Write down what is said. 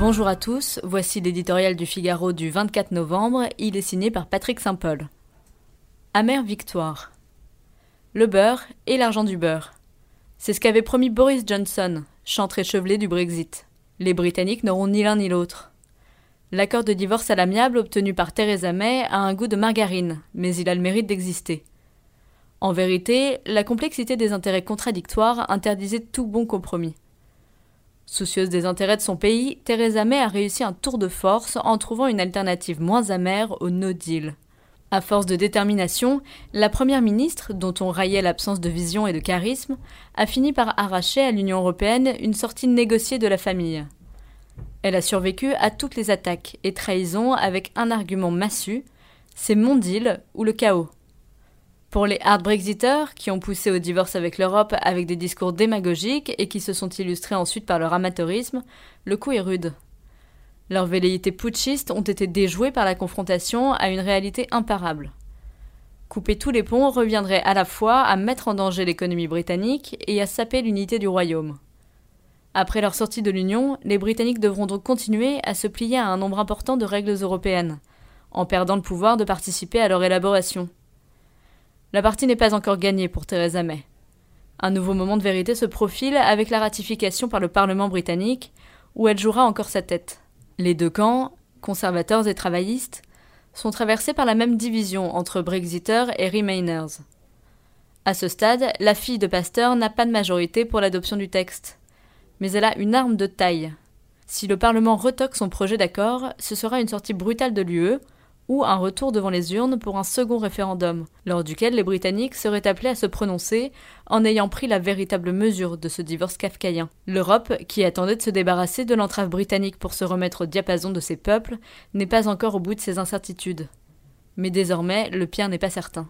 Bonjour à tous, voici l'éditorial du Figaro du 24 novembre, il est signé par Patrick Saint-Paul. Amère victoire. Le beurre et l'argent du beurre. C'est ce qu'avait promis Boris Johnson, chantre échevelé du Brexit. Les Britanniques n'auront ni l'un ni l'autre. L'accord de divorce à l'amiable obtenu par Theresa May a un goût de margarine, mais il a le mérite d'exister. En vérité, la complexité des intérêts contradictoires interdisait tout bon compromis. Soucieuse des intérêts de son pays, Theresa May a réussi un tour de force en trouvant une alternative moins amère au no deal. À force de détermination, la première ministre, dont on raillait l'absence de vision et de charisme, a fini par arracher à l'Union européenne une sortie négociée de la famille. Elle a survécu à toutes les attaques et trahisons avec un argument massu c'est mon deal ou le chaos. Pour les hard Brexiteurs, qui ont poussé au divorce avec l'Europe avec des discours démagogiques et qui se sont illustrés ensuite par leur amateurisme, le coup est rude. Leurs velléités putschistes ont été déjouées par la confrontation à une réalité imparable. Couper tous les ponts reviendrait à la fois à mettre en danger l'économie britannique et à saper l'unité du royaume. Après leur sortie de l'Union, les Britanniques devront donc continuer à se plier à un nombre important de règles européennes, en perdant le pouvoir de participer à leur élaboration. La partie n'est pas encore gagnée pour Theresa May. Un nouveau moment de vérité se profile avec la ratification par le Parlement britannique, où elle jouera encore sa tête. Les deux camps, conservateurs et travaillistes, sont traversés par la même division entre Brexiters et Remainers. À ce stade, la fille de Pasteur n'a pas de majorité pour l'adoption du texte. Mais elle a une arme de taille. Si le Parlement retoque son projet d'accord, ce sera une sortie brutale de l'UE, ou un retour devant les urnes pour un second référendum, lors duquel les Britanniques seraient appelés à se prononcer en ayant pris la véritable mesure de ce divorce kafkaïen. L'Europe, qui attendait de se débarrasser de l'entrave britannique pour se remettre au diapason de ses peuples, n'est pas encore au bout de ses incertitudes. Mais désormais, le pire n'est pas certain.